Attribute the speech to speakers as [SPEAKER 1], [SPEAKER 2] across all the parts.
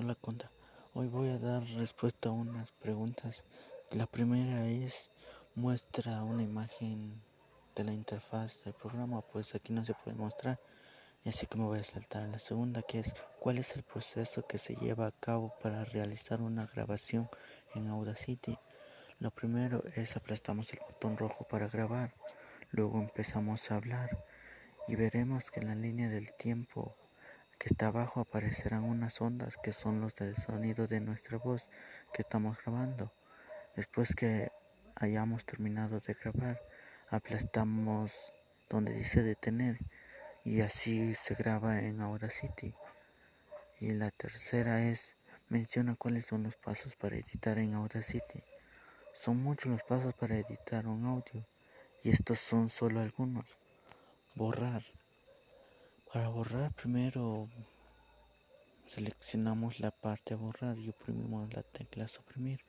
[SPEAKER 1] Hola hoy voy a dar respuesta a unas preguntas. La primera es muestra una imagen de la interfaz del programa, pues aquí no se puede mostrar. Así que me voy a saltar. La segunda que es cuál es el proceso que se lleva a cabo para realizar una grabación en Audacity. Lo primero es aplastamos el botón rojo para grabar, luego empezamos a hablar y veremos que en la línea del tiempo que está abajo aparecerán unas ondas que son los del sonido de nuestra voz que estamos grabando. Después que hayamos terminado de grabar, aplastamos donde dice detener y así se graba en Audacity. Y la tercera es menciona cuáles son los pasos para editar en Audacity. Son muchos los pasos para editar un audio y estos son solo algunos. Borrar. Para borrar primero seleccionamos la parte a borrar y oprimimos la tecla suprimir.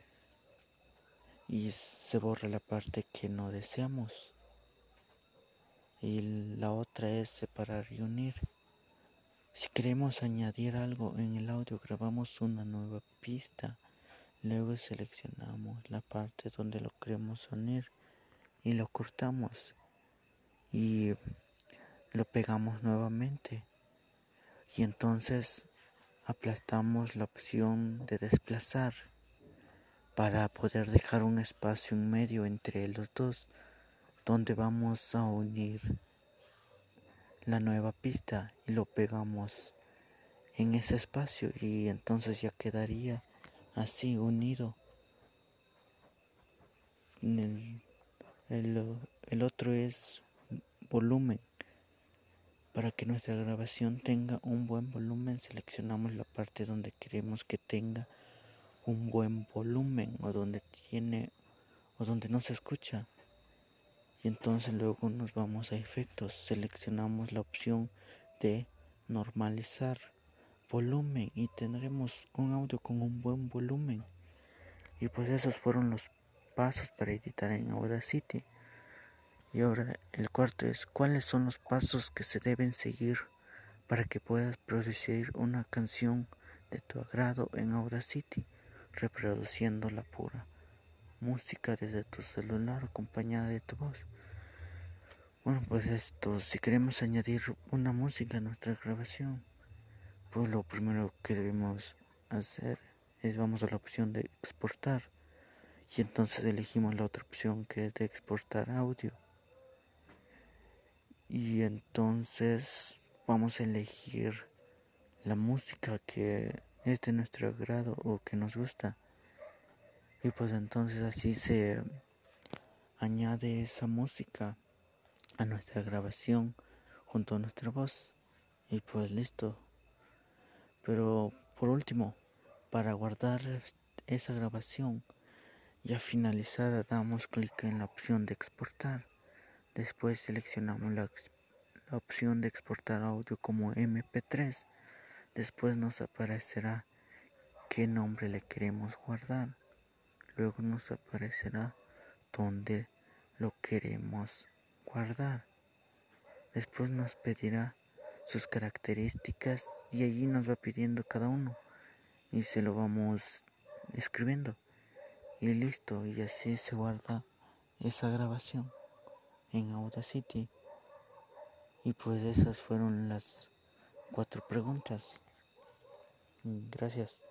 [SPEAKER 1] Y se borra la parte que no deseamos. Y la otra es separar y unir. Si queremos añadir algo en el audio grabamos una nueva pista. Luego seleccionamos la parte donde lo queremos unir y lo cortamos. Y lo pegamos nuevamente. Y entonces aplastamos la opción de desplazar para poder dejar un espacio en medio entre los dos donde vamos a unir la nueva pista y lo pegamos en ese espacio. Y entonces ya quedaría así unido el, el otro es volumen que nuestra grabación tenga un buen volumen, seleccionamos la parte donde queremos que tenga un buen volumen o donde tiene o donde no se escucha. Y entonces luego nos vamos a efectos, seleccionamos la opción de normalizar volumen y tendremos un audio con un buen volumen. Y pues esos fueron los pasos para editar en Audacity. Y ahora el cuarto es cuáles son los pasos que se deben seguir para que puedas producir una canción de tu agrado en Audacity, reproduciendo la pura música desde tu celular acompañada de tu voz. Bueno, pues esto, si queremos añadir una música a nuestra grabación, pues lo primero que debemos hacer es vamos a la opción de exportar y entonces elegimos la otra opción que es de exportar audio y entonces vamos a elegir la música que es de nuestro agrado o que nos gusta. Y pues entonces así se añade esa música a nuestra grabación junto a nuestra voz. Y pues listo. Pero por último para guardar esa grabación ya finalizada damos clic en la opción de exportar Después seleccionamos la, opción de exportar audio como MP3. Después nos aparecerá qué nombre le queremos guardar. Luego nos aparecerá dónde lo queremos guardar. Después nos pedirá sus características y allí nos va pidiendo cada uno y se lo vamos escribiendo y listo y así se guarda esa grabación en Audacity. Y pues esas fueron las cuatro preguntas. Gracias.